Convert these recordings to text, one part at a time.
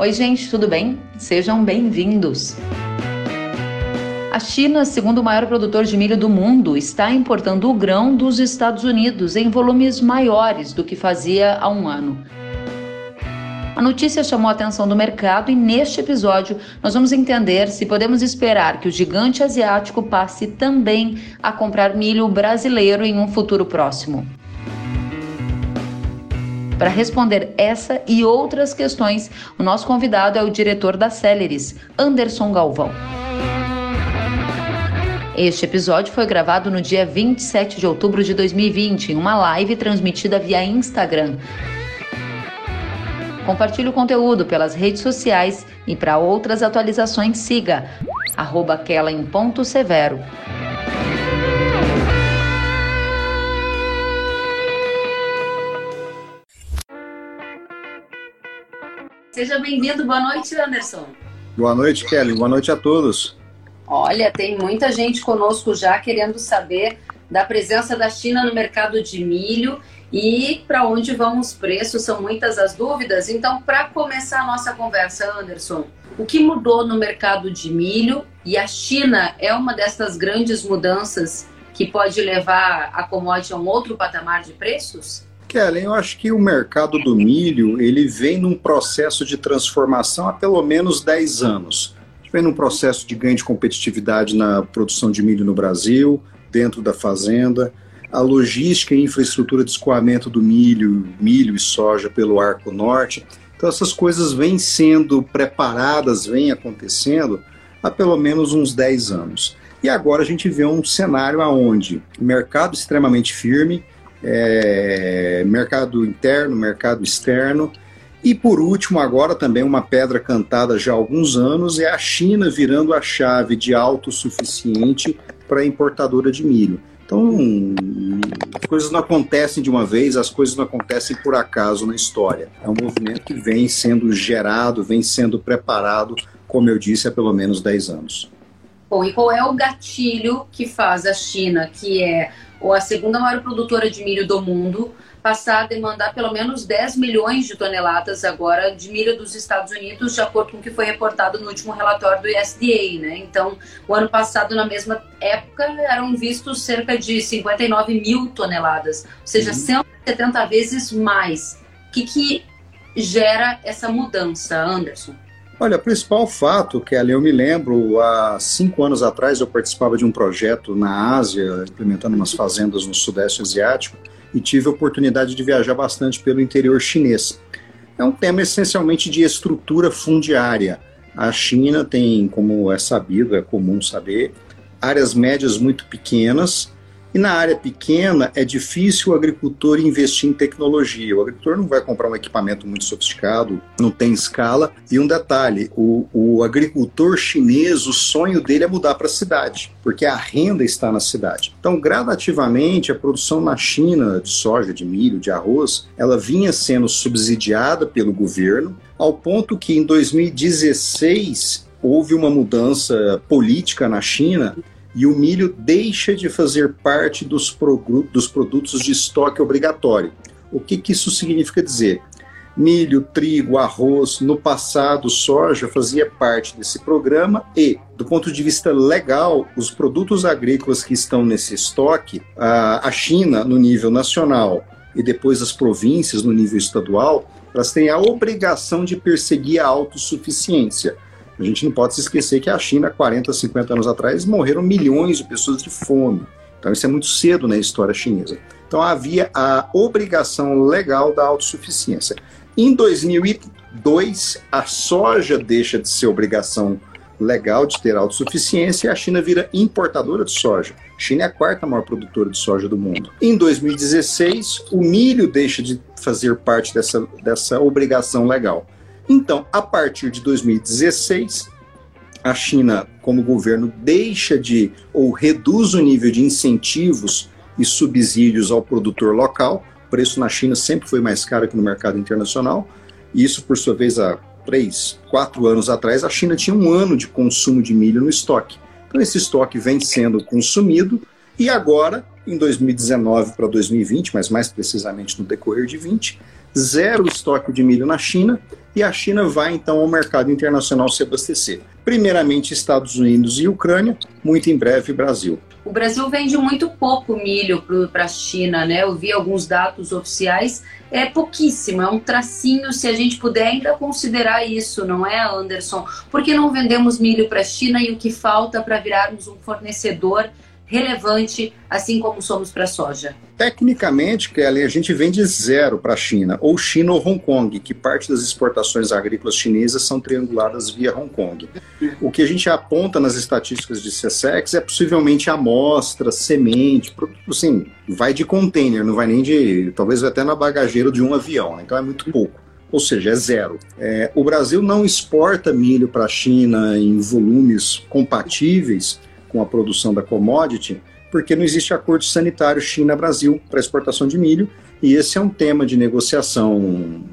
Oi, gente, tudo bem? Sejam bem-vindos. A China, segundo maior produtor de milho do mundo, está importando o grão dos Estados Unidos em volumes maiores do que fazia há um ano. A notícia chamou a atenção do mercado e neste episódio nós vamos entender se podemos esperar que o gigante asiático passe também a comprar milho brasileiro em um futuro próximo. Para responder essa e outras questões, o nosso convidado é o diretor da Celeris, Anderson Galvão. Este episódio foi gravado no dia 27 de outubro de 2020, em uma live transmitida via Instagram. Compartilhe o conteúdo pelas redes sociais e para outras atualizações siga arroba em ponto severo. Seja bem-vindo. Boa noite, Anderson. Boa noite, Kelly. Boa noite a todos. Olha, tem muita gente conosco já querendo saber da presença da China no mercado de milho e para onde vão os preços, são muitas as dúvidas. Então, para começar a nossa conversa, Anderson, o que mudou no mercado de milho e a China é uma dessas grandes mudanças que pode levar a commodity a um outro patamar de preços? Kellen, eu acho que o mercado do milho ele vem num processo de transformação há pelo menos 10 anos vem num processo de ganho de competitividade na produção de milho no Brasil, dentro da fazenda, a logística e infraestrutura de escoamento do milho, milho e soja pelo Arco Norte. Então essas coisas vêm sendo preparadas, vêm acontecendo há pelo menos uns 10 anos. E agora a gente vê um cenário aonde mercado extremamente firme, é, mercado interno, mercado externo, e por último, agora também uma pedra cantada já há alguns anos é a China virando a chave de autossuficiente para importadora de milho. Então, as coisas não acontecem de uma vez, as coisas não acontecem por acaso na história. É um movimento que vem sendo gerado, vem sendo preparado, como eu disse, há pelo menos 10 anos. Bom, e qual é o gatilho que faz a China, que é a segunda maior produtora de milho do mundo, passar a demandar pelo menos 10 milhões de toneladas agora de milho dos Estados Unidos, de acordo com o que foi reportado no último relatório do USDA, né? Então, o ano passado, na mesma época, eram vistos cerca de 59 mil toneladas, ou seja, uhum. 170 vezes mais. O que, que gera essa mudança, Anderson? Olha, o principal fato, Kelly, eu me lembro, há cinco anos atrás eu participava de um projeto na Ásia, implementando umas fazendas no Sudeste Asiático, e tive a oportunidade de viajar bastante pelo interior chinês. É um tema essencialmente de estrutura fundiária. A China tem, como é sabido, é comum saber, áreas médias muito pequenas e na área pequena é difícil o agricultor investir em tecnologia. O agricultor não vai comprar um equipamento muito sofisticado, não tem escala. E um detalhe: o, o agricultor chinês, o sonho dele é mudar para a cidade, porque a renda está na cidade. Então, gradativamente, a produção na China de soja, de milho, de arroz, ela vinha sendo subsidiada pelo governo, ao ponto que em 2016 houve uma mudança política na China e o milho deixa de fazer parte dos, dos produtos de estoque obrigatório. O que, que isso significa dizer? Milho, trigo, arroz, no passado, soja fazia parte desse programa e, do ponto de vista legal, os produtos agrícolas que estão nesse estoque, a China, no nível nacional, e depois as províncias, no nível estadual, elas têm a obrigação de perseguir a autossuficiência. A gente não pode se esquecer que a China, 40, 50 anos atrás, morreram milhões de pessoas de fome. Então isso é muito cedo na história chinesa. Então havia a obrigação legal da autossuficiência. Em 2002, a soja deixa de ser obrigação legal de ter autossuficiência e a China vira importadora de soja. A China é a quarta maior produtora de soja do mundo. Em 2016, o milho deixa de fazer parte dessa, dessa obrigação legal. Então, a partir de 2016, a China, como governo, deixa de ou reduz o nível de incentivos e subsídios ao produtor local. O preço na China sempre foi mais caro que no mercado internacional. E isso, por sua vez, há três, quatro anos atrás, a China tinha um ano de consumo de milho no estoque. Então, esse estoque vem sendo consumido e agora, em 2019 para 2020, mas mais precisamente no decorrer de 20, zero estoque de milho na China e a China vai então ao mercado internacional se abastecer. Primeiramente Estados Unidos e Ucrânia, muito em breve Brasil. O Brasil vende muito pouco milho para a China, né? Eu vi alguns dados oficiais, é pouquíssimo, é um tracinho, se a gente puder ainda considerar isso, não é, Anderson? Por que não vendemos milho para a China e o que falta para virarmos um fornecedor relevante, assim como somos para a soja? Tecnicamente, Kelly, a gente vende zero para a China, ou China ou Hong Kong, que parte das exportações agrícolas chinesas são trianguladas via Hong Kong. O que a gente aponta nas estatísticas de CSEX é possivelmente amostra, semente, assim, vai de container, não vai nem de, talvez até na bagageira de um avião, né? então é muito pouco ou seja, é zero. É, o Brasil não exporta milho para a China em volumes compatíveis com a produção da commodity, porque não existe acordo sanitário China-Brasil para exportação de milho, e esse é um tema de negociação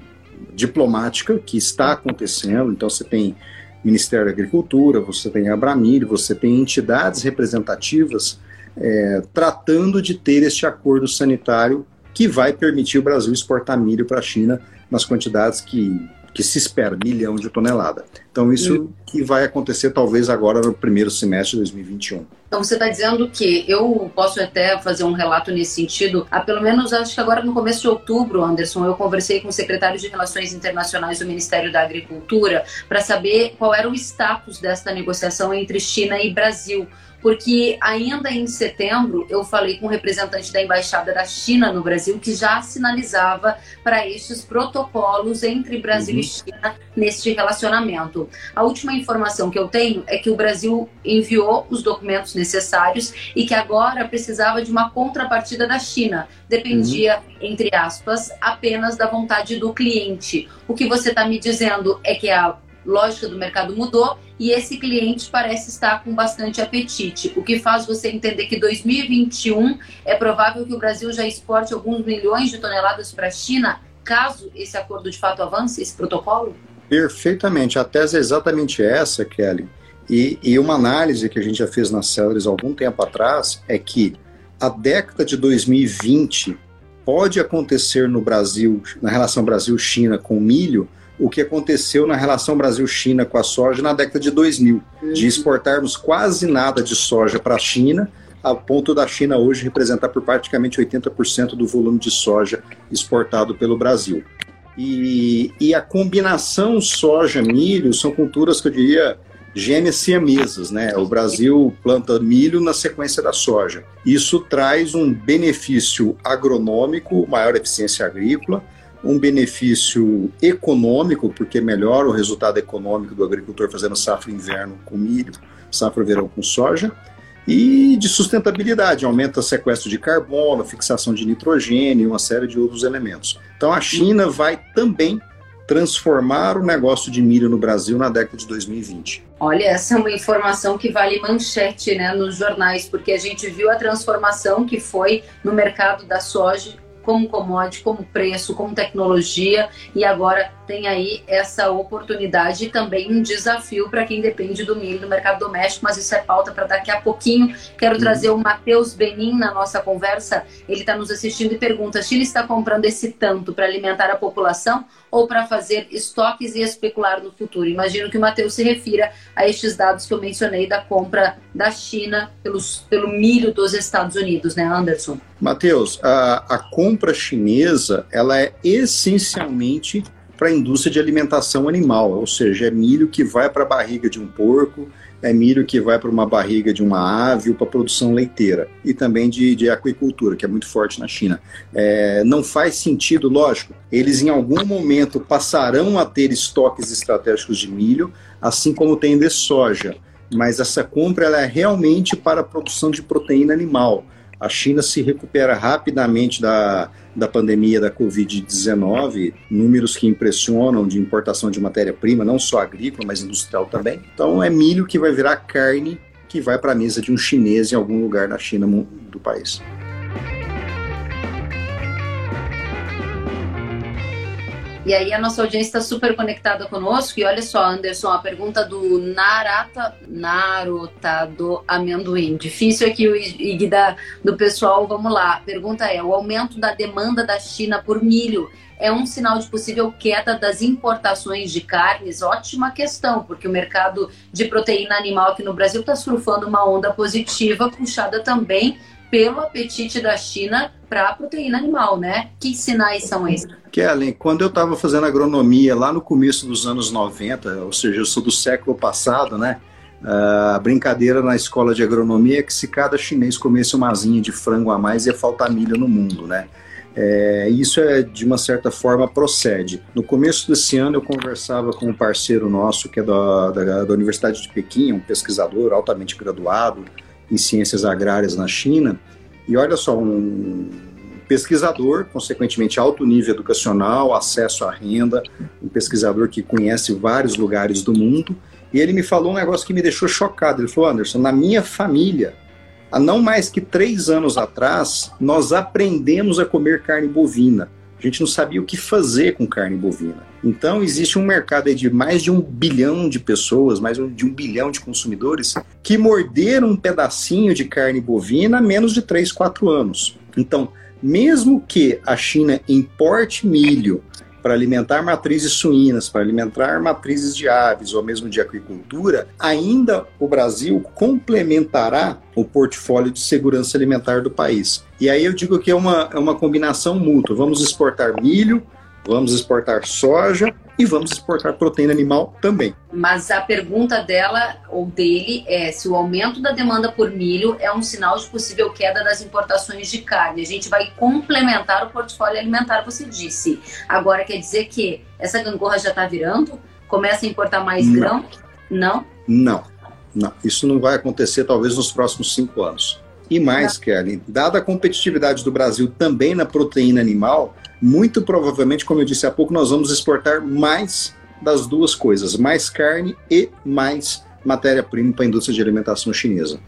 diplomática que está acontecendo. Então, você tem Ministério da Agricultura, você tem a Abramir, você tem entidades representativas é, tratando de ter este acordo sanitário que vai permitir o Brasil exportar milho para a China nas quantidades que que se espera, milhão de tonelada. Então, isso hum. que vai acontecer talvez agora no primeiro semestre de 2021. Então, você está dizendo que eu posso até fazer um relato nesse sentido. Há pelo menos, acho que agora no começo de outubro, Anderson, eu conversei com o secretário de Relações Internacionais do Ministério da Agricultura para saber qual era o status desta negociação entre China e Brasil porque ainda em setembro eu falei com um representante da Embaixada da China no Brasil que já sinalizava para estes protocolos entre Brasil uhum. e China neste relacionamento. A última informação que eu tenho é que o Brasil enviou os documentos necessários e que agora precisava de uma contrapartida da China. Dependia, uhum. entre aspas, apenas da vontade do cliente. O que você está me dizendo é que a lógica do mercado mudou e esse cliente parece estar com bastante apetite, o que faz você entender que 2021 é provável que o Brasil já exporte alguns milhões de toneladas para a China, caso esse acordo de fato avance, esse protocolo? Perfeitamente, a tese é exatamente essa, Kelly. E, e uma análise que a gente já fez na Celeris algum tempo atrás é que a década de 2020 pode acontecer no Brasil, na relação Brasil-China com milho, o que aconteceu na relação Brasil-China com a soja na década de 2000, uhum. de exportarmos quase nada de soja para a China, a ponto da China hoje representar por praticamente 80% do volume de soja exportado pelo Brasil. E, e a combinação soja-milho são culturas que eu diria gêmeas siamesas, né? O Brasil planta milho na sequência da soja. Isso traz um benefício agronômico, maior eficiência agrícola, um benefício econômico, porque melhora o resultado econômico do agricultor fazendo safra inverno com milho, safra verão com soja, e de sustentabilidade, aumenta o sequestro de carbono, fixação de nitrogênio e uma série de outros elementos. Então a China vai também transformar o negócio de milho no Brasil na década de 2020. Olha, essa é uma informação que vale manchete né, nos jornais, porque a gente viu a transformação que foi no mercado da soja como commodity, como preço, como tecnologia, e agora tem aí essa oportunidade e também um desafio para quem depende do milho no mercado doméstico, mas isso é pauta para daqui a pouquinho. Quero uhum. trazer o Matheus Benin na nossa conversa. Ele está nos assistindo e pergunta: Chile está comprando esse tanto para alimentar a população ou para fazer estoques e especular no futuro? Imagino que o Matheus se refira a estes dados que eu mencionei da compra da China pelos, pelo milho dos Estados Unidos, né, Anderson? Matheus, a, a compra chinesa ela é essencialmente para a indústria de alimentação animal, ou seja, é milho que vai para a barriga de um porco, é milho que vai para uma barriga de uma ave ou para produção leiteira e também de, de aquicultura, que é muito forte na China. É, não faz sentido, lógico, eles em algum momento passarão a ter estoques estratégicos de milho, assim como tem de soja, mas essa compra ela é realmente para a produção de proteína animal. A China se recupera rapidamente da, da pandemia da Covid-19, números que impressionam de importação de matéria-prima, não só agrícola, mas industrial também. Então é milho que vai virar carne que vai para a mesa de um chinês em algum lugar da China do país. E aí a nossa audiência está super conectada conosco. E olha só, Anderson, a pergunta do Narata Narotado Amendoim. Difícil aqui o IG do pessoal. Vamos lá. A pergunta é: o aumento da demanda da China por milho é um sinal de possível queda das importações de carnes? Ótima questão, porque o mercado de proteína animal aqui no Brasil está surfando uma onda positiva, puxada também pelo apetite da China para a proteína animal, né? Que sinais são esses? Kellen, quando eu estava fazendo agronomia lá no começo dos anos 90, ou seja, eu sou do século passado, né? A brincadeira na escola de agronomia é que se cada chinês comesse uma asinha de frango a mais ia faltar milho no mundo, né? É, isso é de uma certa forma procede. No começo desse ano eu conversava com um parceiro nosso que é da, da, da Universidade de Pequim, um pesquisador altamente graduado, em ciências agrárias na China. E olha só, um pesquisador, consequentemente alto nível educacional, acesso à renda, um pesquisador que conhece vários lugares do mundo. E ele me falou um negócio que me deixou chocado. Ele falou: Anderson, na minha família, há não mais que três anos atrás, nós aprendemos a comer carne bovina. A gente não sabia o que fazer com carne bovina. Então, existe um mercado de mais de um bilhão de pessoas, mais de um bilhão de consumidores, que morderam um pedacinho de carne bovina há menos de 3, 4 anos. Então, mesmo que a China importe milho para alimentar matrizes suínas, para alimentar matrizes de aves ou mesmo de aquicultura, ainda o Brasil complementará o portfólio de segurança alimentar do país. E aí eu digo que é uma, é uma combinação mútua. Vamos exportar milho, vamos exportar soja e vamos exportar proteína animal também. Mas a pergunta dela ou dele é se o aumento da demanda por milho é um sinal de possível queda das importações de carne. A gente vai complementar o portfólio alimentar, você disse. Agora quer dizer que essa gangorra já está virando? Começa a importar mais não. grão? Não? Não, não. Isso não vai acontecer talvez nos próximos cinco anos. E mais. Kelly, dada a competitividade do Brasil também na proteína animal, muito provavelmente, como eu disse há pouco, nós vamos exportar mais das duas coisas, mais carne e mais matéria-prima para a indústria de alimentação chinesa.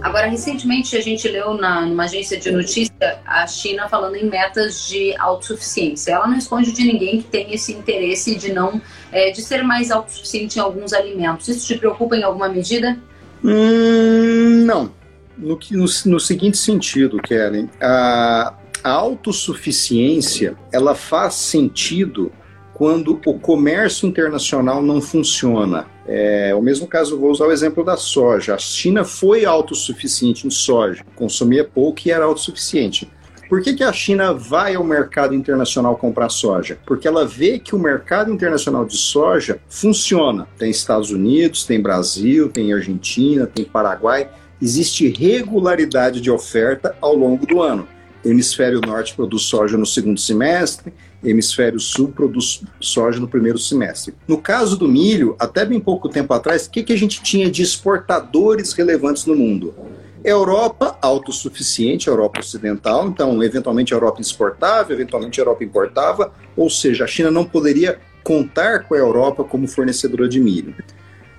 Agora, recentemente a gente leu na, numa agência de notícia a China falando em metas de autossuficiência. Ela não esconde de ninguém que tem esse interesse de não é, de ser mais autossuficiente em alguns alimentos. Isso te preocupa em alguma medida? Hum, não no, no, no seguinte sentido, Kellen, a, a autossuficiência ela faz sentido quando o comércio internacional não funciona. É, o mesmo caso, vou usar o exemplo da soja. A China foi autossuficiente em soja, consumia pouco e era autossuficiente. Por que, que a China vai ao mercado internacional comprar soja? Porque ela vê que o mercado internacional de soja funciona. Tem Estados Unidos, tem Brasil, tem Argentina, tem Paraguai existe regularidade de oferta ao longo do ano. Hemisfério Norte produz soja no segundo semestre, Hemisfério Sul produz soja no primeiro semestre. No caso do milho, até bem pouco tempo atrás, o que, que a gente tinha de exportadores relevantes no mundo? Europa autossuficiente, Europa ocidental, então eventualmente a Europa exportava, eventualmente a Europa importava, ou seja, a China não poderia contar com a Europa como fornecedora de milho.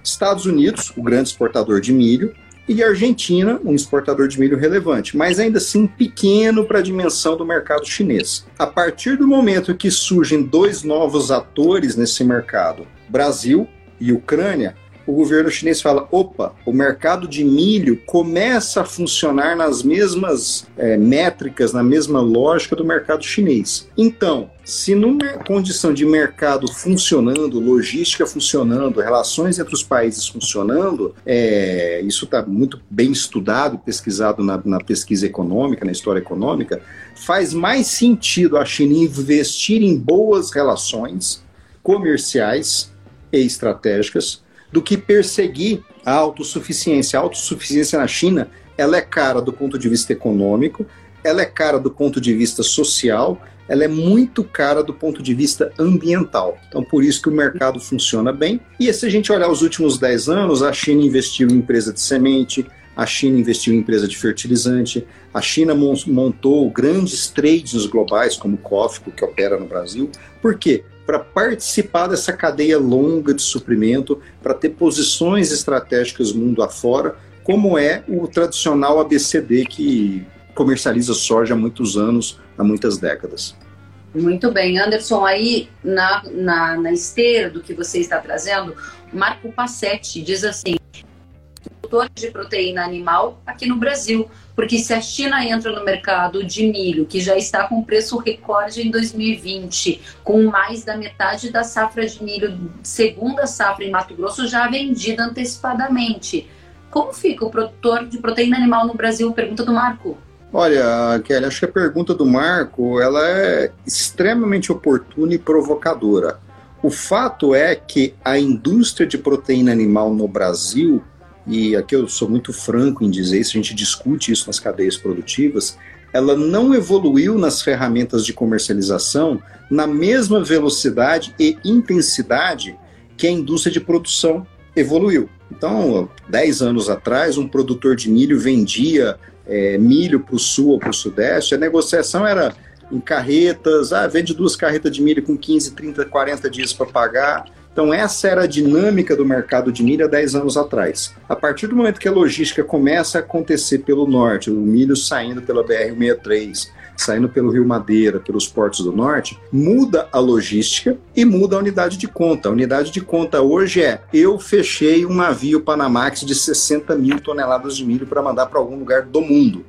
Estados Unidos, o grande exportador de milho, e Argentina, um exportador de milho relevante, mas ainda assim pequeno para a dimensão do mercado chinês. A partir do momento que surgem dois novos atores nesse mercado, Brasil e Ucrânia, o governo chinês fala: opa, o mercado de milho começa a funcionar nas mesmas é, métricas, na mesma lógica do mercado chinês. Então, se numa condição de mercado funcionando, logística funcionando, relações entre os países funcionando, é, isso está muito bem estudado, pesquisado na, na pesquisa econômica, na história econômica, faz mais sentido a China investir em boas relações comerciais e estratégicas do que perseguir a autossuficiência. A autossuficiência na China ela é cara do ponto de vista econômico, ela é cara do ponto de vista social, ela é muito cara do ponto de vista ambiental. Então, por isso que o mercado funciona bem. E se a gente olhar os últimos 10 anos, a China investiu em empresa de semente, a China investiu em empresa de fertilizante, a China montou grandes trades globais, como o Cófico, que opera no Brasil. Por quê? Para participar dessa cadeia longa de suprimento, para ter posições estratégicas mundo afora, como é o tradicional ABCD que comercializa soja há muitos anos, há muitas décadas. Muito bem, Anderson, aí na, na, na esteira do que você está trazendo, Marco Passetti diz assim: produtores de proteína animal aqui no Brasil, porque se a China entra no mercado de milho, que já está com preço recorde em 2020, com mais da metade da safra de milho, segunda safra em Mato Grosso, já vendida antecipadamente. Como fica o produtor de proteína animal no Brasil? Pergunta do Marco. Olha, Kelly, acho que a pergunta do Marco ela é extremamente oportuna e provocadora. O fato é que a indústria de proteína animal no Brasil, e aqui eu sou muito franco em dizer isso, a gente discute isso nas cadeias produtivas, ela não evoluiu nas ferramentas de comercialização na mesma velocidade e intensidade que a indústria de produção evoluiu. Então, 10 anos atrás, um produtor de milho vendia é, milho para o sul ou para o sudeste, a negociação era em carretas, ah, vende duas carretas de milho com 15, 30, 40 dias para pagar. Então, essa era a dinâmica do mercado de milho há 10 anos atrás. A partir do momento que a logística começa a acontecer pelo norte, o milho saindo pela BR-163, saindo pelo Rio Madeira, pelos portos do norte, muda a logística e muda a unidade de conta. A unidade de conta hoje é: eu fechei um navio Panamax de 60 mil toneladas de milho para mandar para algum lugar do mundo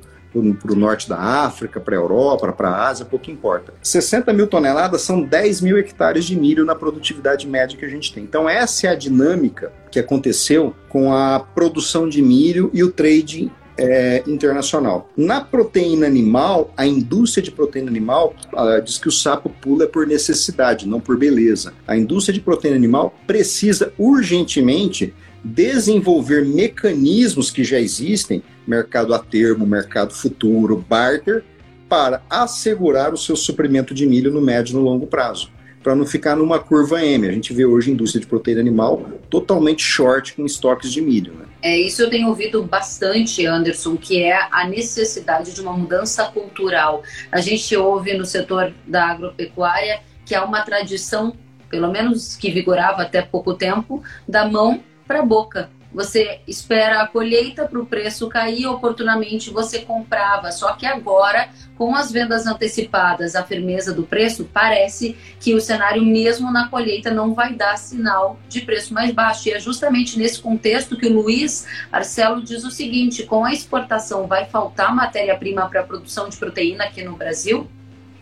para o norte da África, para a Europa, para a Ásia, pouco importa. 60 mil toneladas são 10 mil hectares de milho na produtividade média que a gente tem. Então, essa é a dinâmica que aconteceu com a produção de milho e o trade é, internacional. Na proteína animal, a indústria de proteína animal diz que o sapo pula por necessidade, não por beleza. A indústria de proteína animal precisa urgentemente desenvolver mecanismos que já existem, mercado a termo, mercado futuro, barter, para assegurar o seu suprimento de milho no médio e no longo prazo, para não ficar numa curva M. A gente vê hoje a indústria de proteína animal totalmente short com estoques de milho. Né? É, isso eu tenho ouvido bastante, Anderson, que é a necessidade de uma mudança cultural. A gente ouve no setor da agropecuária que há uma tradição, pelo menos que vigorava até pouco tempo, da mão para a boca. Você espera a colheita para o preço cair, oportunamente você comprava. Só que agora, com as vendas antecipadas, a firmeza do preço, parece que o cenário, mesmo na colheita, não vai dar sinal de preço mais baixo. E é justamente nesse contexto que o Luiz Arcelo diz o seguinte: com a exportação, vai faltar matéria-prima para a produção de proteína aqui no Brasil?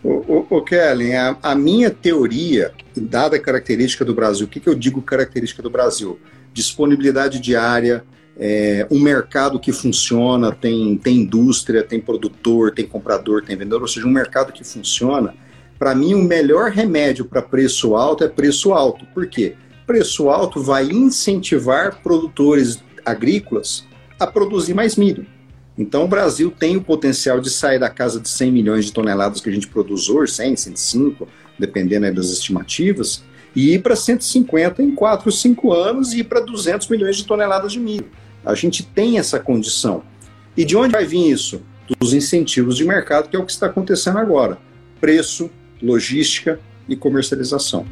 O, o, o Kellen, a, a, minha teoria, dada a característica do Brasil, o que, que eu digo característica do Brasil? Disponibilidade diária, é, um mercado que funciona, tem, tem indústria, tem produtor, tem comprador, tem vendedor, ou seja, um mercado que funciona. Para mim, o melhor remédio para preço alto é preço alto. Por quê? Preço alto vai incentivar produtores agrícolas a produzir mais milho. Então, o Brasil tem o potencial de sair da casa de 100 milhões de toneladas que a gente produz hoje, 100, 105, dependendo das estimativas, e ir para 150 em 4 ou 5 anos e ir para 200 milhões de toneladas de milho. A gente tem essa condição. E de onde vai vir isso? Dos incentivos de mercado, que é o que está acontecendo agora: preço, logística e comercialização.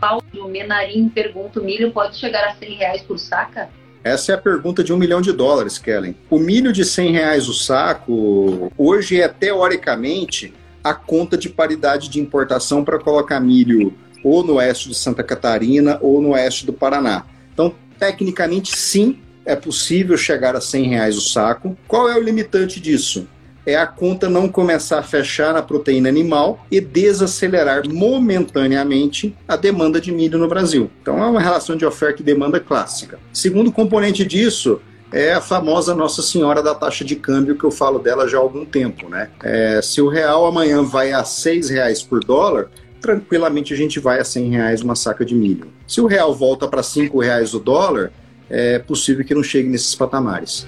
Paulo Menarim pergunta: o milho pode chegar a 100 reais por saca? Essa é a pergunta de um milhão de dólares, Kellen. O milho de 100 reais o saco, hoje é teoricamente a conta de paridade de importação para colocar milho ou no oeste de Santa Catarina ou no oeste do Paraná. Então, tecnicamente, sim, é possível chegar a 100 reais o saco. Qual é o limitante disso? É a conta não começar a fechar na proteína animal e desacelerar momentaneamente a demanda de milho no Brasil. Então é uma relação de oferta e demanda clássica. Segundo componente disso é a famosa Nossa Senhora da taxa de câmbio que eu falo dela já há algum tempo, né? É, se o real amanhã vai a seis reais por dólar, tranquilamente a gente vai a 100 reais uma saca de milho. Se o real volta para 5 reais o dólar, é possível que não chegue nesses patamares.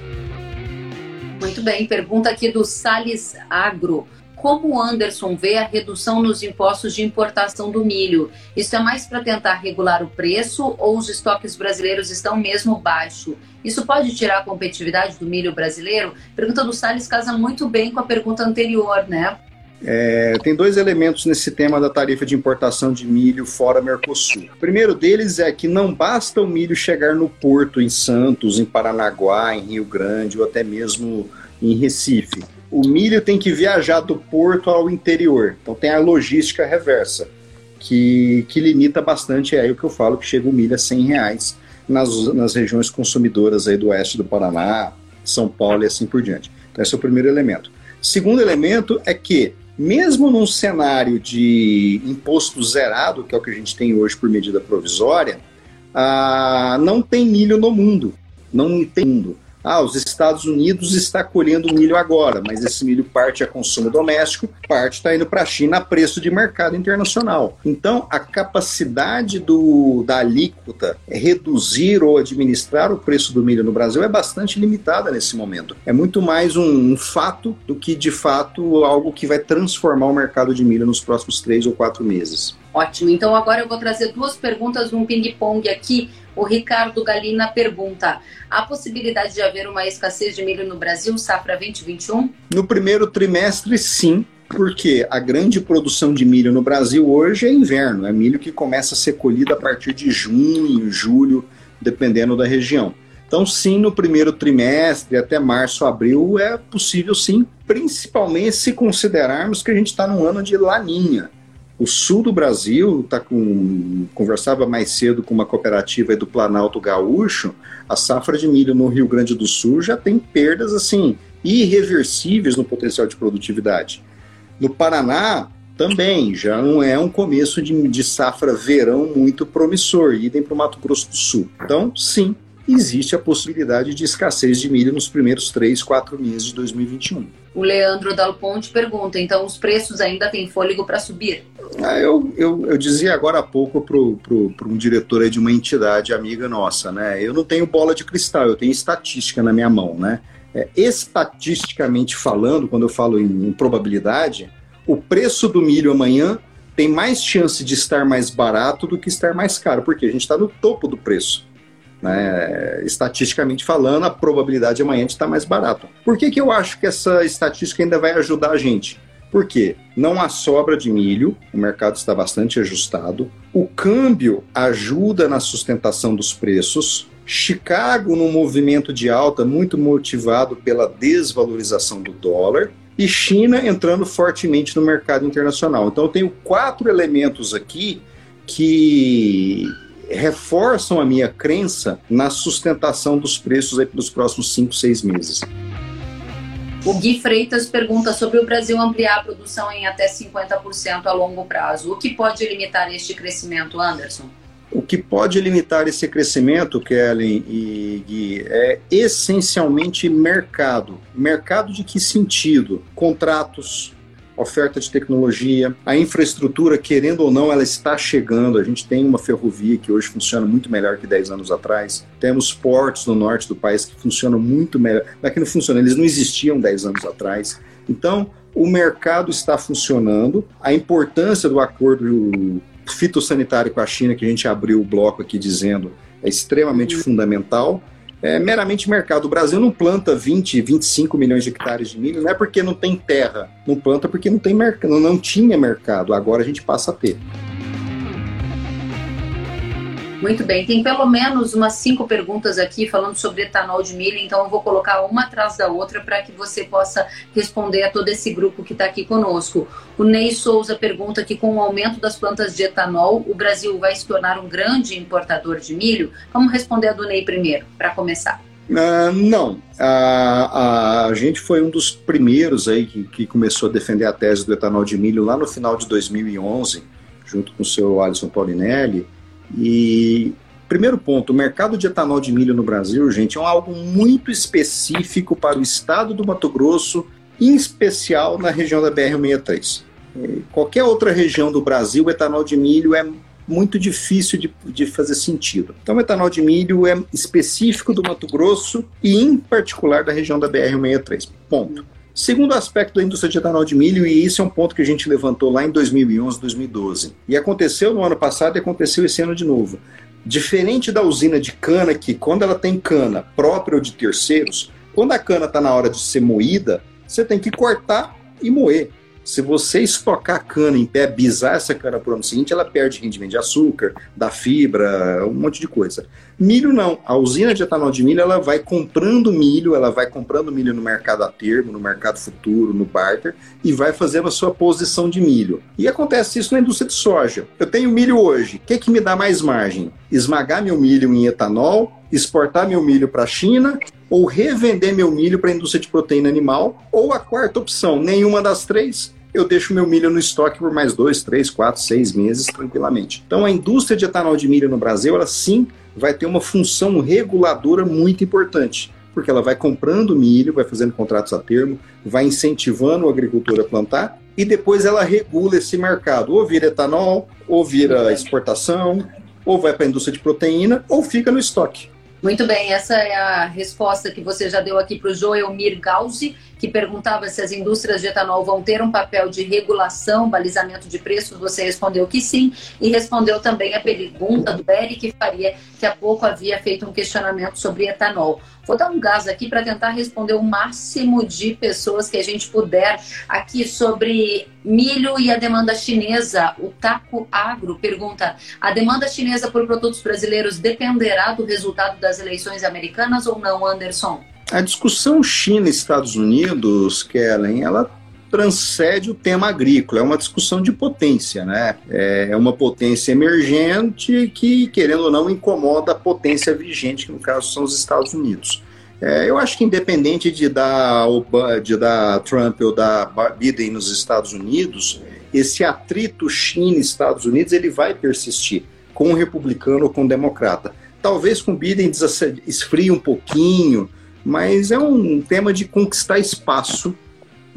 Muito bem, pergunta aqui do Sales Agro. Como o Anderson vê a redução nos impostos de importação do milho? Isso é mais para tentar regular o preço ou os estoques brasileiros estão mesmo baixos? Isso pode tirar a competitividade do milho brasileiro? Pergunta do Salles casa muito bem com a pergunta anterior, né? É, tem dois elementos nesse tema da tarifa de importação de milho fora Mercosul. O primeiro deles é que não basta o milho chegar no porto em Santos, em Paranaguá, em Rio Grande ou até mesmo em Recife. o milho tem que viajar do porto ao interior. Então tem a logística reversa, que, que limita bastante. É aí o que eu falo que chega o milho a 100 reais nas, nas regiões consumidoras aí do oeste do Paraná, São Paulo e assim por diante. Então esse é o primeiro elemento. Segundo elemento é que, mesmo num cenário de imposto zerado, que é o que a gente tem hoje por medida provisória, ah, não tem milho no mundo. Não tem mundo. Ah, os Estados Unidos está colhendo milho agora, mas esse milho parte a consumo doméstico, parte está indo para a China a preço de mercado internacional. Então, a capacidade do, da alíquota reduzir ou administrar o preço do milho no Brasil é bastante limitada nesse momento. É muito mais um, um fato do que, de fato, algo que vai transformar o mercado de milho nos próximos três ou quatro meses. Ótimo. Então, agora eu vou trazer duas perguntas num ping-pong aqui. O Ricardo Galina pergunta: há possibilidade de haver uma escassez de milho no Brasil, safra 2021? No primeiro trimestre, sim, porque a grande produção de milho no Brasil hoje é inverno, é milho que começa a ser colhido a partir de junho, julho, dependendo da região. Então, sim, no primeiro trimestre, até março, abril, é possível sim, principalmente se considerarmos que a gente está num ano de laninha. O sul do Brasil tá com conversava mais cedo com uma cooperativa do Planalto Gaúcho, a safra de milho no Rio Grande do Sul já tem perdas assim irreversíveis no potencial de produtividade. No Paraná também já não é um começo de, de safra verão muito promissor, idem para o Mato Grosso do Sul. Então, sim, existe a possibilidade de escassez de milho nos primeiros três, quatro meses de 2021. O Leandro Dal Ponte pergunta: então os preços ainda têm fôlego para subir? Ah, eu, eu, eu, dizia agora há pouco para um diretor de uma entidade amiga nossa, né? Eu não tenho bola de cristal, eu tenho estatística na minha mão, né? É, estatisticamente falando, quando eu falo em, em probabilidade, o preço do milho amanhã tem mais chance de estar mais barato do que estar mais caro, porque a gente está no topo do preço. Né? Estatisticamente falando, a probabilidade amanhã de estar mais barato. Por que, que eu acho que essa estatística ainda vai ajudar a gente? Porque não há sobra de milho, o mercado está bastante ajustado, o câmbio ajuda na sustentação dos preços, Chicago num movimento de alta muito motivado pela desvalorização do dólar, e China entrando fortemente no mercado internacional. Então eu tenho quatro elementos aqui que reforçam a minha crença na sustentação dos preços aí pelos próximos 5, 6 meses. O Gui Freitas pergunta sobre o Brasil ampliar a produção em até 50% a longo prazo. O que pode limitar este crescimento, Anderson? O que pode limitar esse crescimento, Kellen e Gui, é essencialmente mercado. Mercado de que sentido? Contratos, oferta de tecnologia, a infraestrutura, querendo ou não, ela está chegando. A gente tem uma ferrovia que hoje funciona muito melhor que 10 anos atrás. Temos portos no norte do país que funcionam muito melhor. Não é que não funcionam, eles não existiam 10 anos atrás. Então, o mercado está funcionando. A importância do acordo fitossanitário com a China, que a gente abriu o bloco aqui dizendo, é extremamente fundamental é meramente mercado. O Brasil não planta 20, 25 milhões de hectares de milho, não é porque não tem terra, não planta porque não tem mercado, não tinha mercado. Agora a gente passa a ter. Muito bem, tem pelo menos umas cinco perguntas aqui falando sobre etanol de milho, então eu vou colocar uma atrás da outra para que você possa responder a todo esse grupo que está aqui conosco. O Ney Souza pergunta que com o aumento das plantas de etanol, o Brasil vai se tornar um grande importador de milho? Vamos responder a do Ney primeiro, para começar. Uh, não, a, a, gente foi um dos primeiros aí que, que começou a defender a tese do etanol de milho lá no final de 2011, junto com o seu Alisson Paulinelli, e primeiro ponto, o mercado de etanol de milho no Brasil, gente, é algo muito específico para o estado do Mato Grosso, em especial na região da BR-63. Qualquer outra região do Brasil, o etanol de milho é muito difícil de, de fazer sentido. Então, o etanol de milho é específico do Mato Grosso e, em particular, da região da BR-63. Ponto. Segundo aspecto da indústria de etanol de milho, e isso é um ponto que a gente levantou lá em 2011, 2012, e aconteceu no ano passado e aconteceu esse ano de novo. Diferente da usina de cana, que quando ela tem cana própria ou de terceiros, quando a cana está na hora de ser moída, você tem que cortar e moer. Se você estocar cana em pé, bisar essa cana para o ano seguinte, ela perde rendimento de açúcar, da fibra, um monte de coisa. Milho não. A usina de etanol de milho, ela vai comprando milho, ela vai comprando milho no mercado a termo, no mercado futuro, no barter, e vai fazendo a sua posição de milho. E acontece isso na indústria de soja. Eu tenho milho hoje. O que, que me dá mais margem? Esmagar meu milho em etanol, exportar meu milho para a China ou revender meu milho para a indústria de proteína animal, ou a quarta opção, nenhuma das três, eu deixo meu milho no estoque por mais dois, três, quatro, seis meses tranquilamente. Então a indústria de etanol de milho no Brasil, ela sim vai ter uma função reguladora muito importante, porque ela vai comprando milho, vai fazendo contratos a termo, vai incentivando o agricultor a plantar e depois ela regula esse mercado, ou vira etanol, ou vira exportação, ou vai para a indústria de proteína, ou fica no estoque. Muito bem, essa é a resposta que você já deu aqui para o Joelmir Gauzi, que perguntava se as indústrias de etanol vão ter um papel de regulação, balizamento de preços. Você respondeu que sim, e respondeu também a pergunta do Eric Faria, que há pouco havia feito um questionamento sobre etanol. Vou dar um gás aqui para tentar responder o máximo de pessoas que a gente puder aqui sobre milho e a demanda chinesa. O Taco Agro pergunta: a demanda chinesa por produtos brasileiros dependerá do resultado das eleições americanas ou não, Anderson? A discussão China-Estados Unidos, Kellen, ela transcende o tema agrícola, é uma discussão de potência, né? É uma potência emergente que, querendo ou não, incomoda a potência vigente, que no caso são os Estados Unidos. É, eu acho que independente de dar, de dar Trump ou dar Biden nos Estados Unidos, esse atrito China-Estados Unidos ele vai persistir com o republicano ou com o democrata. Talvez com Biden esfrie um pouquinho, mas é um tema de conquistar espaço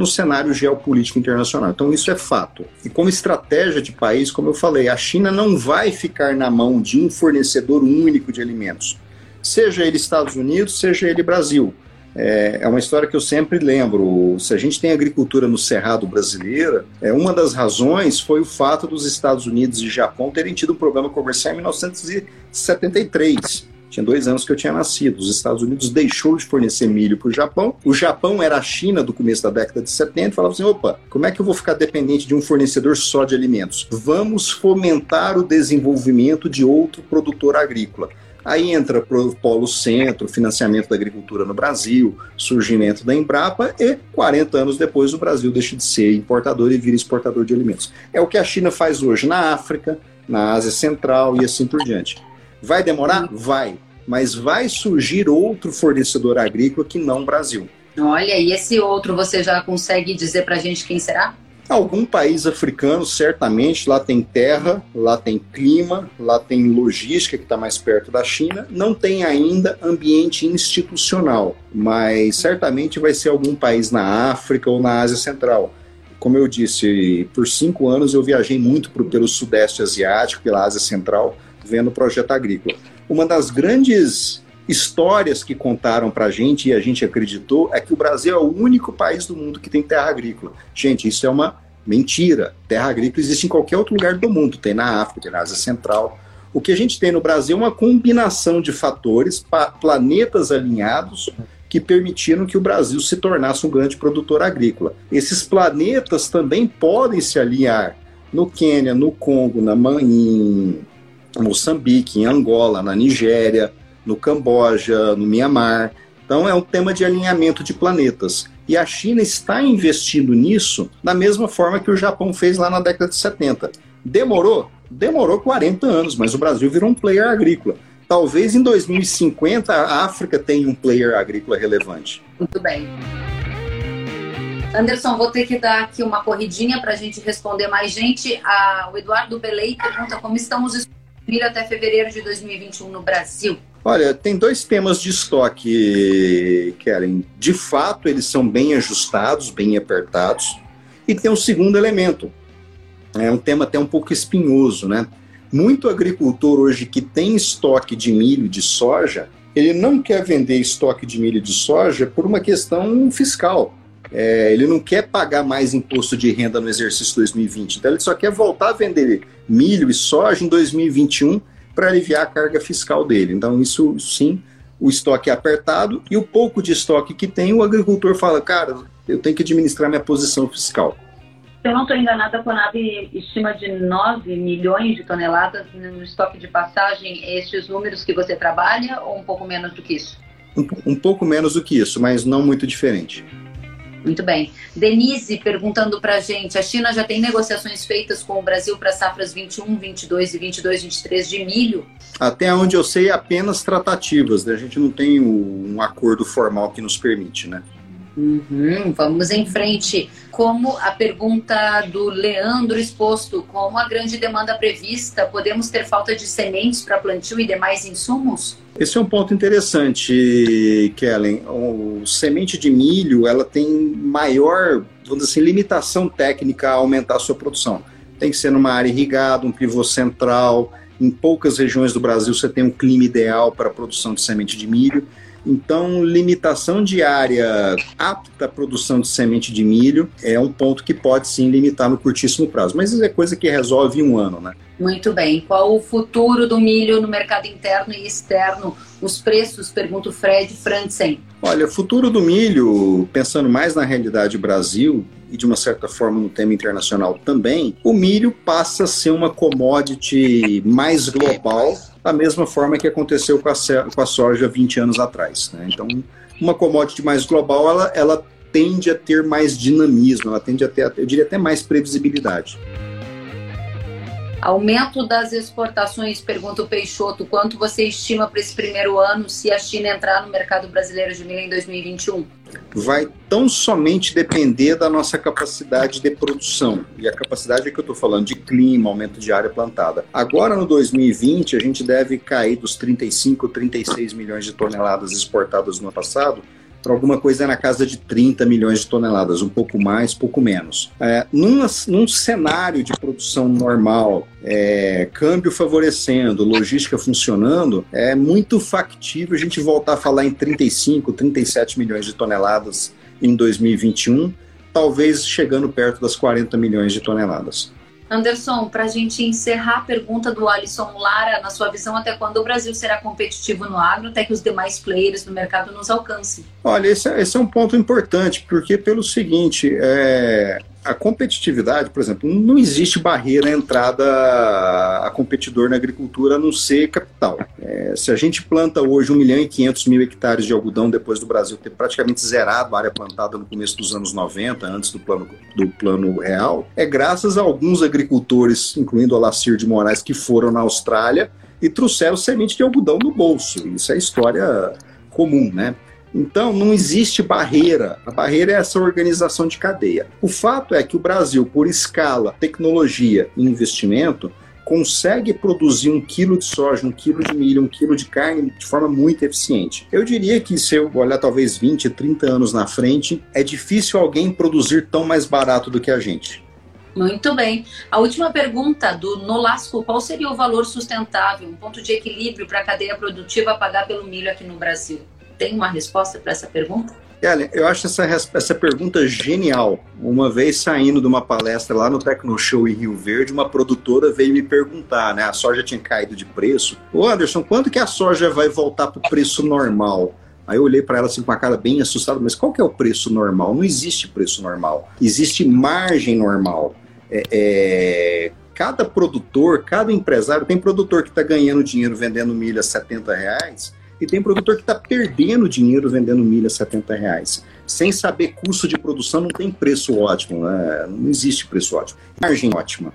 no cenário geopolítico internacional. Então, isso é fato. E como estratégia de país, como eu falei, a China não vai ficar na mão de um fornecedor único de alimentos, seja ele Estados Unidos, seja ele Brasil. É, é uma história que eu sempre lembro. Se a gente tem agricultura no Cerrado brasileira, é, uma das razões foi o fato dos Estados Unidos e Japão terem tido um problema comercial em 1973 tinha dois anos que eu tinha nascido. Os Estados Unidos deixou de fornecer milho para o Japão. O Japão era a China do começo da década de 70 e falava assim: opa, como é que eu vou ficar dependente de um fornecedor só de alimentos? Vamos fomentar o desenvolvimento de outro produtor agrícola. Aí entra o Polo Centro, financiamento da agricultura no Brasil, surgimento da Embrapa e 40 anos depois o Brasil deixa de ser importador e vira exportador de alimentos. É o que a China faz hoje na África, na Ásia Central e assim por diante. Vai demorar? Vai. Mas vai surgir outro fornecedor agrícola que não o Brasil. Olha, e esse outro você já consegue dizer para a gente quem será? Algum país africano, certamente, lá tem terra, lá tem clima, lá tem logística que está mais perto da China. Não tem ainda ambiente institucional, mas certamente vai ser algum país na África ou na Ásia Central. Como eu disse, por cinco anos eu viajei muito pelo Sudeste Asiático, pela Ásia Central, vendo o projeto agrícola. Uma das grandes histórias que contaram para a gente e a gente acreditou é que o Brasil é o único país do mundo que tem terra agrícola. Gente, isso é uma mentira. Terra agrícola existe em qualquer outro lugar do mundo, tem na África, tem na Ásia Central. O que a gente tem no Brasil é uma combinação de fatores, planetas alinhados, que permitiram que o Brasil se tornasse um grande produtor agrícola. Esses planetas também podem se alinhar no Quênia, no Congo, na, em Moçambique, em Angola, na Nigéria, no Camboja, no Mianmar. Então é um tema de alinhamento de planetas. E a China está investindo nisso da mesma forma que o Japão fez lá na década de 70. Demorou? Demorou 40 anos, mas o Brasil virou um player agrícola. Talvez em 2050 a África tenha um player agrícola relevante. Muito bem. Anderson, vou ter que dar aqui uma corridinha para a gente responder mais gente. Ah, o Eduardo Belei pergunta como estão os estudos vir até fevereiro de 2021 no Brasil? Olha, tem dois temas de estoque, Karen. De fato, eles são bem ajustados, bem apertados. E tem um segundo elemento. É um tema até um pouco espinhoso, né? Muito agricultor hoje que tem estoque de milho e de soja, ele não quer vender estoque de milho e de soja por uma questão fiscal. É, ele não quer pagar mais imposto de renda no exercício 2020, então ele só quer voltar a vender milho e soja em 2021 para aliviar a carga fiscal dele. Então, isso sim, o estoque é apertado e o pouco de estoque que tem, o agricultor fala, cara, eu tenho que administrar minha posição fiscal. Se eu não estou enganada, a Conab estima de 9 milhões de toneladas no estoque de passagem. Estes números que você trabalha ou um pouco menos do que isso? Um, um pouco menos do que isso, mas não muito diferente. Muito bem. Denise perguntando para a gente: a China já tem negociações feitas com o Brasil para safras 21, 22 e 22, 23 de milho? Até onde eu sei, apenas tratativas. Né? A gente não tem um acordo formal que nos permite, né? Uhum, vamos em frente. Como a pergunta do Leandro exposto, como a grande demanda prevista, podemos ter falta de sementes para plantio e demais insumos? Esse é um ponto interessante, Kellen. O semente de milho, ela tem maior, vamos dizer assim, limitação técnica a aumentar a sua produção. Tem que ser numa área irrigada, um pivô central. Em poucas regiões do Brasil você tem um clima ideal para a produção de semente de milho. Então, limitação de área apta à produção de semente de milho é um ponto que pode sim limitar no curtíssimo prazo, mas isso é coisa que resolve em um ano, né? Muito bem. Qual o futuro do milho no mercado interno e externo? Os preços, pergunta o Fred Franzen. Olha, futuro do milho, pensando mais na realidade Brasil e de uma certa forma no tema internacional também, o milho passa a ser uma commodity mais global da mesma forma que aconteceu com a, soja 20 anos atrás. Né? Então, uma commodity mais global, ela, ela tende a ter mais dinamismo, ela tende a ter, eu diria até mais previsibilidade. Aumento das exportações, pergunta o Peixoto, quanto você estima para esse primeiro ano se a China entrar no mercado brasileiro de milho em 2021? Vai tão somente depender da nossa capacidade de produção. E a capacidade é que eu estou falando de clima, aumento de área plantada. Agora no 2020, a gente deve cair dos 35, 36 milhões de toneladas exportadas no ano passado para alguma coisa na casa de 30 milhões de toneladas, um pouco mais, pouco menos. É, num, num cenário de produção normal, é, câmbio favorecendo, logística funcionando, é muito factível a gente voltar a falar em 35, 37 milhões de toneladas em 2021, talvez chegando perto das 40 milhões de toneladas. Anderson, para a gente encerrar a pergunta do Alisson Lara, na sua visão, até quando o Brasil será competitivo no agro, até que os demais players do mercado nos alcancem? Olha, esse é, esse é um ponto importante, porque pelo seguinte, é, a competitividade, por exemplo, não existe barreira à entrada a competidor na agricultura a não ser capital. É, se a gente planta hoje 1 milhão e 500 mil hectares de algodão depois do Brasil ter praticamente zerado a área plantada no começo dos anos 90, antes do plano, do plano real, é graças a alguns agricultores, incluindo Alacir de Moraes, que foram na Austrália e trouxeram semente de algodão no bolso. Isso é história comum, né? Então, não existe barreira. A barreira é essa organização de cadeia. O fato é que o Brasil, por escala, tecnologia e investimento, consegue produzir um quilo de soja, um quilo de milho, um quilo de carne de forma muito eficiente. Eu diria que se eu olhar talvez 20, 30 anos na frente, é difícil alguém produzir tão mais barato do que a gente. Muito bem. A última pergunta do Nolasco: qual seria o valor sustentável, um ponto de equilíbrio para a cadeia produtiva pagar pelo milho aqui no Brasil? Tem uma resposta para essa pergunta? Ellen, eu acho essa, essa pergunta genial. Uma vez saindo de uma palestra lá no Tecno Show em Rio Verde, uma produtora veio me perguntar, né? A soja tinha caído de preço. Ô Anderson, quando que a soja vai voltar para o preço normal? Aí eu olhei para ela assim com a cara bem assustada, mas qual que é o preço normal? Não existe preço normal. Existe margem normal. É, é, cada produtor, cada empresário, tem produtor que está ganhando dinheiro vendendo milho a 70 reais e tem produtor que está perdendo dinheiro vendendo milho a 70 reais. Sem saber custo de produção, não tem preço ótimo, né? não existe preço ótimo. Margem ótima.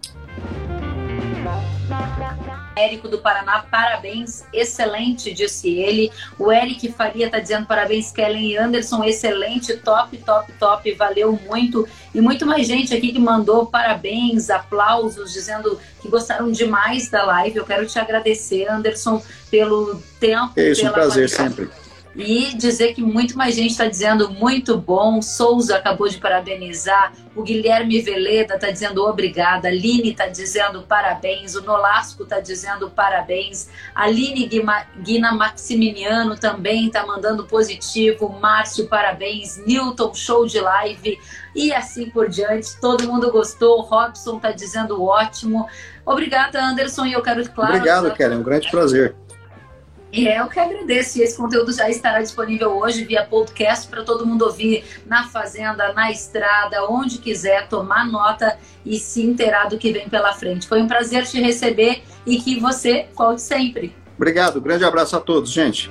Érico do Paraná, parabéns, excelente, disse ele. O Eric Faria está dizendo parabéns, Kellen e Anderson, excelente, top, top, top, valeu muito. E muito mais gente aqui que mandou parabéns, aplausos, dizendo que gostaram demais da live. Eu quero te agradecer, Anderson, pelo tempo. É isso, um prazer sempre e dizer que muito mais gente está dizendo muito bom. Souza acabou de parabenizar. O Guilherme Veleda está dizendo obrigada. A Aline está dizendo parabéns. O Nolasco está dizendo parabéns. A Aline Guina Maximiliano também está mandando positivo. Márcio, parabéns. Newton, show de live. E assim por diante. Todo mundo gostou. O Robson está dizendo ótimo. Obrigada, Anderson. E eu quero, claro. Obrigado, Kelly. Um grande prazer É, eu que agradeço. E esse conteúdo já estará disponível hoje via podcast para todo mundo ouvir na fazenda, na estrada, onde quiser, tomar nota e se inteirar do que vem pela frente. Foi um prazer te receber e que você volte sempre. Obrigado, grande abraço a todos, gente.